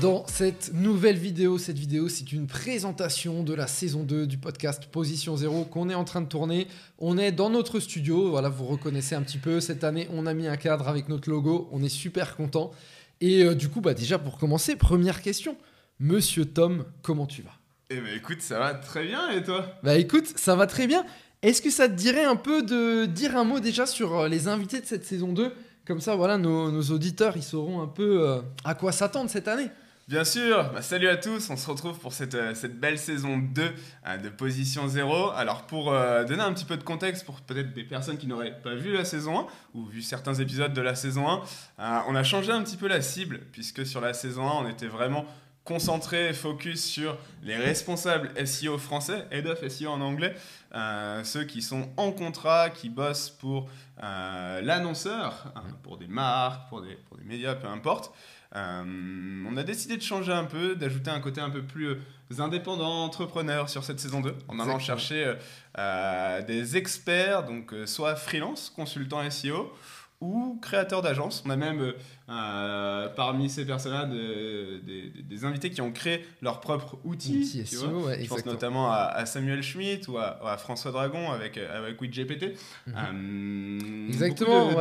dans cette nouvelle vidéo. Cette vidéo, c'est une présentation de la saison 2 du podcast Position 0 qu'on est en train de tourner. On est dans notre studio, voilà, vous reconnaissez un petit peu. Cette année, on a mis un cadre avec notre logo, on est super content. Et euh, du coup, bah déjà pour commencer, première question. Monsieur Tom, comment tu vas? Eh ben écoute, ça va très bien et toi? Bah écoute, ça va très bien. Est-ce que ça te dirait un peu de dire un mot déjà sur euh, les invités de cette saison 2 Comme ça, voilà, nos, auditeurs, ils sauront un peu euh, à quoi s'attendre cette année. Bien sûr, bah, salut à tous, on se retrouve pour cette, euh, belle saison 2 euh, de Position 0. Alors pour donner un petit peu de contexte pour peut-être des personnes qui n'auraient pas vu la saison 1 ou vu certains épisodes de la saison 1, euh, on a changé un petit peu la cible puisque sur la saison 1 on était vraiment concentré, focus sur les responsables SEO français, Head of SEO en anglais, euh, ceux qui sont en contrat, qui bossent pour euh, l'annonceur, hein, pour des marques, pour des, pour des médias, peu importe. Euh, on a décidé de changer un peu, d'ajouter un côté un peu plus indépendant, entrepreneur sur cette saison 2, en allant Exactement. chercher des experts, donc soit freelance, consultant SEO, ou créateurs d'agence. On a même euh, euh, parmi ces personnes-là de- des- invités qui ont créé leur propre outil. Outil tu SEO, vois. ouais, Je pense notamment à, à Samuel Schmitt ou à, à François Dragon avec, euh, avec WeGPT. Mhm. Euh, Exactement, de,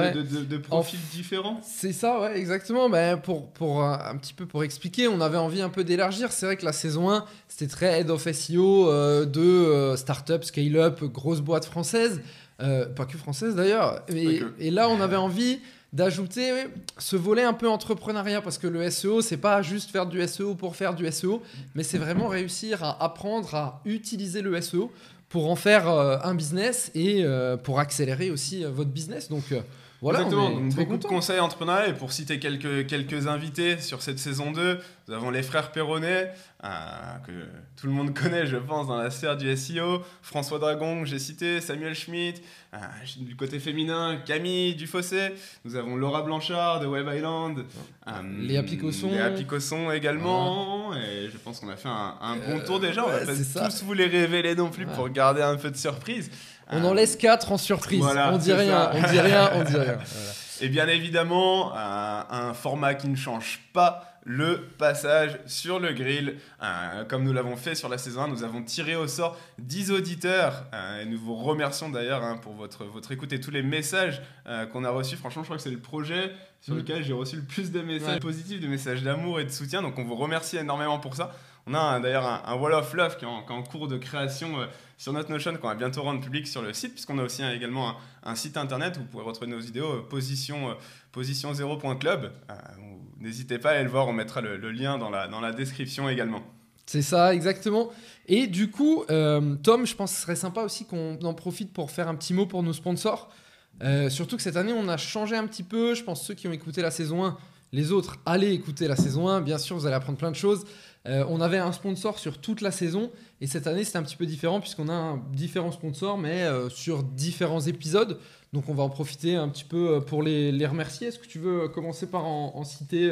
ouais. profils différents. C'est ça, ouais, exactement. Ben, pour, pour euh, un petit peu pour expliquer, on avait envie un peu d'élargir. C'est vrai que la saison 1, c'était très head of SEO euh, de euh, start-up, scale-up, grosses boîtes françaises. Euh, pas que françaises d'ailleurs. Et là, on avait envie d'ajouter ce volet un peu entrepreneuriat parce que le SEO, c'est pas juste faire du SEO pour faire du SEO, mais c'est vraiment réussir à apprendre à utiliser le SEO pour en faire euh, un business et euh, pour accélérer aussi euh, votre business. Donc voilà, Exactement, donc beaucoup de conseils entrepreneuriaux. Et pour citer quelques, quelques invités sur cette saison 2, nous avons les frères Perronnet, euh, que tout le monde connaît, je pense, dans la sphère du SEO. François Dragon, que j'ai cité, Samuel Schmitt. euh, du côté féminin, Camille Dufossé. Nous avons Laura Blanchard de Web Island. euh, Léa Picosson. Léa Picosson également. Et je pense qu'on a fait un, un bon Euh, tour déjà. On va pas tous vous les révéler non plus Ouais. pour garder un peu de surprise. On Euh, en laisse 4 en surprise. Voilà, on dit rien, on dit rien, on dit rien. Voilà. Et bien évidemment, un, un format qui ne change pas le passage sur le grill. Euh, comme nous l'avons fait sur la saison 1, nous avons tiré au sort 10 auditeurs. euh, et nous vous remercions d'ailleurs hein, pour votre, votre écoute et tous les messages euh, qu'on a reçus. Franchement, je crois que c'est le projet sur Mm. lequel j'ai reçu le plus de messages Ouais. positifs, de messages d'amour et de soutien. Donc on vous remercie énormément pour ça. On a d'ailleurs un, un Wall of Love qui est en, qui est en cours de création euh, sur notre Notion qu'on va bientôt rendre public sur le site, puisqu'on a aussi un- également un, un site internet où vous pouvez retrouver nos vidéos euh, position, euh, position0.club. Euh, où- N'hésitez pas à aller le voir, on mettra le, le lien dans la, dans la description également. C'est ça, exactement. Et du coup, euh, Tom, je pense que ce serait sympa aussi qu'on en profite pour faire un petit mot pour nos sponsors. Euh, surtout que cette année, on a changé un petit peu. Je pense ceux qui ont écouté la saison 1, les autres, allez écouter la saison 1. Bien sûr, vous allez apprendre plein de choses. Euh, on avait un sponsor sur toute la saison. Et cette année, c'est un petit peu différent puisqu'on a un différent sponsor, mais euh, sur différents épisodes. Donc, on va en profiter un petit peu pour les, les remercier. Est-ce que tu veux commencer par en, citer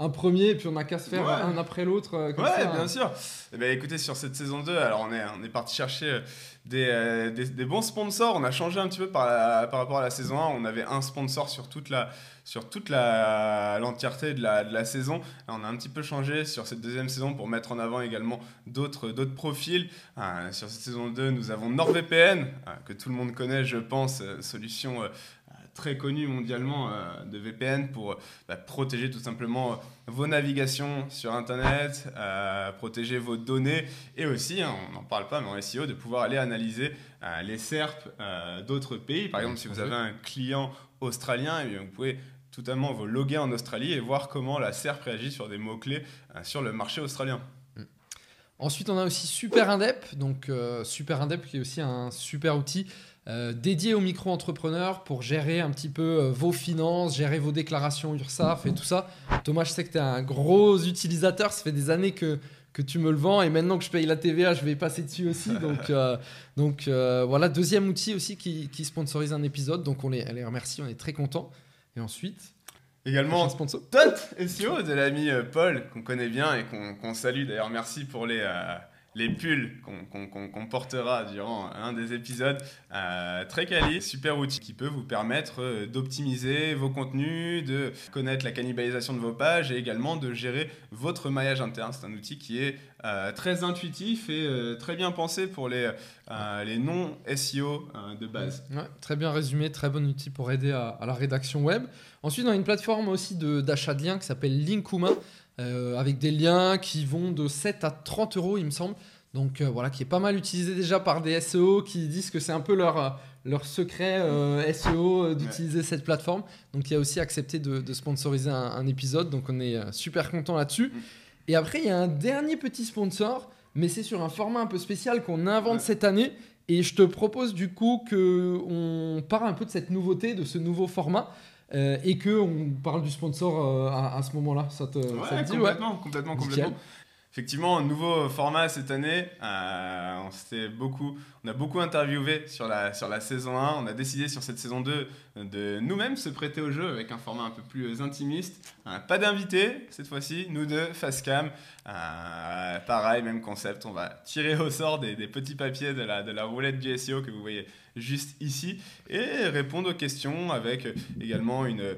un premier puis on n'a qu'à se faire Ouais. un après l'autre euh, Ouais, ça, hein. bien sûr. Eh ben, écoutez, sur cette saison 2, alors on est, on est parti chercher euh, des, euh, des, des bons sponsors. On a changé un petit peu par, la- par rapport à la saison 1. On avait un sponsor sur toute la sur toute la l'entièreté de la, de la saison. Là, on a un petit peu changé sur cette deuxième saison pour mettre en avant également d'autres profils. Euh, sur cette saison 2, nous avons NordVPN, que tout le monde connaît, je pense, solution très connue mondialement euh, de VPN pour bah, protéger tout simplement euh, vos navigations sur Internet, euh, protéger vos données et aussi, hein, on n'en parle pas, mais en SEO, de pouvoir aller analyser euh, les SERP d'autres pays. Par exemple, si vous avez un client australien, eh bien, vous pouvez totalement vous loguer en Australie et voir comment la SERP réagit sur des mots-clés sur le marché australien. Ensuite, on a aussi Super Indep, donc euh, Super Indep qui est aussi un super outil euh, dédié aux micro-entrepreneurs pour gérer un petit peu euh, vos finances, gérer vos déclarations URSAF et tout ça. Thomas, je sais que tu es un gros utilisateur, ça fait des années que, que tu me le vends et maintenant que je paye la TVA, je vais passer dessus aussi. Donc, donc voilà, deuxième outil aussi qui, qui sponsorise un épisode, donc on les, on les remercie, on est très contents. Et ensuite, Également. Tot SEO de l'ami euh, Paul, qu'on connaît bien et qu'on qu'on salue. D'ailleurs, merci pour les, euh, les pulls qu'on portera durant un des épisodes. Euh, très quali, super outil qui peut vous permettre euh, d'optimiser vos contenus, de connaître la cannibalisation de vos pages et également de gérer votre maillage interne. C'est un outil qui est euh, très intuitif et très bien pensé pour les, les non-SEO de base. très bien résumé, très bon outil pour aider à, à la rédaction web. Ensuite, on a une plateforme aussi d'achat de, de liens qui s'appelle Linkuma. Euh, avec des liens qui vont de 7 à 30 euros, il me semble. Donc euh, voilà, qui est pas mal utilisé déjà par des SEO qui disent que c'est un peu leur, euh, leur secret SEO d'utiliser cette plateforme. Donc il a aussi accepté de, sponsoriser un, épisode, donc on est super content là-dessus. Mm. Et après, il y a un dernier petit sponsor, mais c'est sur un format un peu spécial qu'on invente cette année. Et je te propose du coup qu'on parle un peu de cette nouveauté, de ce nouveau format. Euh, et qu'on parle du sponsor euh, à, ce moment-là. Ça te, ça dit complètement, complètement, complètement. Effectivement, un nouveau format cette année. Euh, on, beaucoup, on a beaucoup interviewé sur la, sur la saison 1. On a décidé sur cette saison 2 de nous-mêmes se prêter au jeu avec un format un peu plus intimiste. pas d'invité cette fois-ci, nous deux, face cam. pareil, même concept. On va tirer au sort des, des, petits papiers de la, de la roulette du SEO que vous voyez juste ici et répondre aux questions avec également une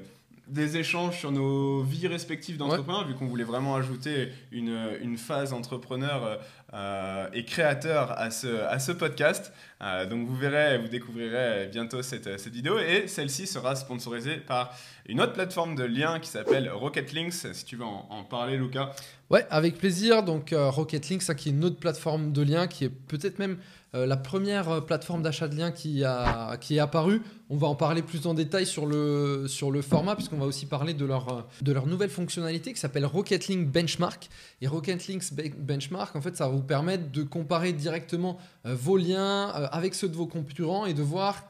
des échanges sur nos vies respectives d'entrepreneurs, vu qu'on voulait vraiment ajouter une, une phase entrepreneur euh, et créateur à ce, à ce podcast. Euh, donc vous verrez, vous découvrirez bientôt cette, cette vidéo et celle-ci sera sponsorisée par une autre plateforme de lien qui s'appelle Rocket Links. Si tu veux en, parler, Lucas. Ouais, avec plaisir. Donc euh, Rocket Links, ça, qui est une autre plateforme de lien qui est peut-être même euh, la première euh, plateforme d'achat de liens qui, a, qui est apparue. On va en parler plus en détail sur le, sur le format, puisqu'on va aussi parler de leur, euh, de leur nouvelle fonctionnalité qui s'appelle Rocket Link Benchmark. Et Rocket Links Benchmark, en fait, ça va permettre de comparer directement vos liens avec ceux de vos concurrents et de voir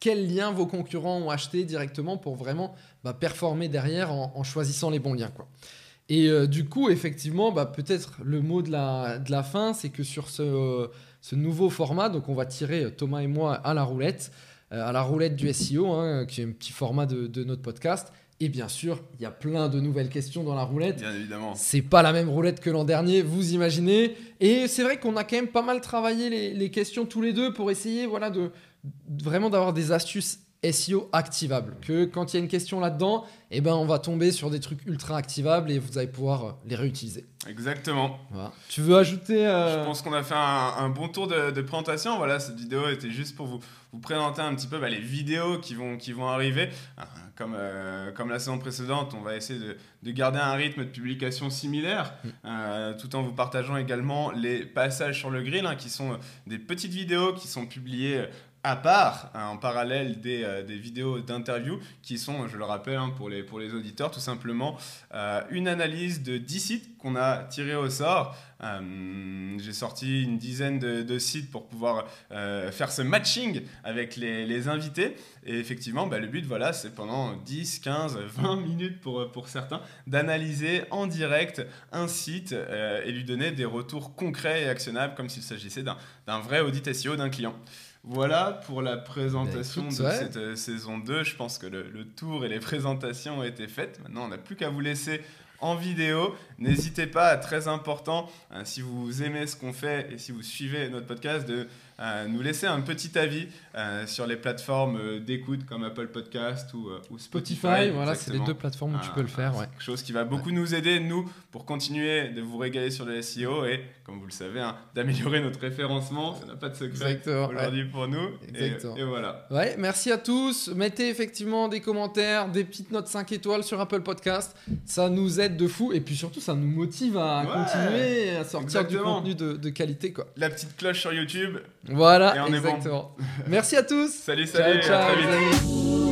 quels liens vos concurrents ont acheté directement pour vraiment bah, performer derrière en, choisissant les bons liens. Et du coup, effectivement, bah, peut-être le mot de la, fin, c'est que sur ce nouveau format. Donc on va tirer euh, Thomas et moi à la roulette, euh, à la roulette du SEO, hein, qui est un petit format de, notre podcast. Et bien sûr, il y a plein de nouvelles questions dans la roulette. Bien évidemment. C'est pas la même roulette que l'an dernier, vous imaginez. Et c'est vrai qu'on a quand même pas mal travaillé les, les, questions tous les deux pour essayer voilà, de, vraiment d'avoir des astuces SEO activable. Que quand il y a une question là-dedans, eh ben, on va tomber sur des trucs ultra activables et vous allez pouvoir euh, les réutiliser. Exactement. Tu veux ajouter euh, Je pense qu'on a fait un, bon tour de, présentation. Voilà, cette vidéo était juste pour vous, vous présenter un petit peu bah, les vidéos qui vont, qui vont arriver. Euh, comme, comme la saison précédente, on va essayer de, de garder un rythme de publication similaire, mm. tout en vous partageant également les passages sur le grill, hein, qui sont des petites vidéos qui sont publiées à part, hein, en parallèle des, euh, vidéos d'interview qui sont, je le rappelle hein, pour, les, auditeurs, tout simplement euh, une analyse de 10 sites qu'on a tirés au sort. Euh, j'ai sorti une dizaine de, sites pour pouvoir faire ce matching avec les, invités. Et effectivement, bah, le but, voilà, c'est pendant 10, 15, 20 minutes pour certains, d'analyser en direct un site et lui donner des retours concrets et actionnables comme s'il s'agissait d'un vrai audit SEO d'un client. Voilà pour la présentation bah, de cette euh, saison 2. Je pense que le, tour et les présentations ont été faites. Maintenant, on n'a plus qu'à vous laisser en vidéo. N'hésitez pas, très important, hein, si vous aimez ce qu'on fait et si vous suivez notre podcast, de nous laisser un petit avis euh, sur les plateformes euh, d'écoute comme Apple Podcast ou, Spotify. voilà, c'est les deux plateformes où tu peux le faire. Ouais. Quelque chose qui va beaucoup nous aider, nous, pour continuer de vous régaler sur le SEO et, comme vous le savez, hein, d'améliorer notre référencement. Ça n'a pas de secret aujourd'hui pour nous. Exactement. Et, voilà. Ouais, merci à tous. Mettez effectivement des commentaires, des petites notes 5 étoiles sur Apple Podcast. Ça nous aide de fou et puis surtout, ça nous motive à continuer à sortir du contenu de, de qualité. Quoi. La petite cloche sur YouTube. Voilà, exactement. Merci à tous. Salut, salut. Ciao, ciao,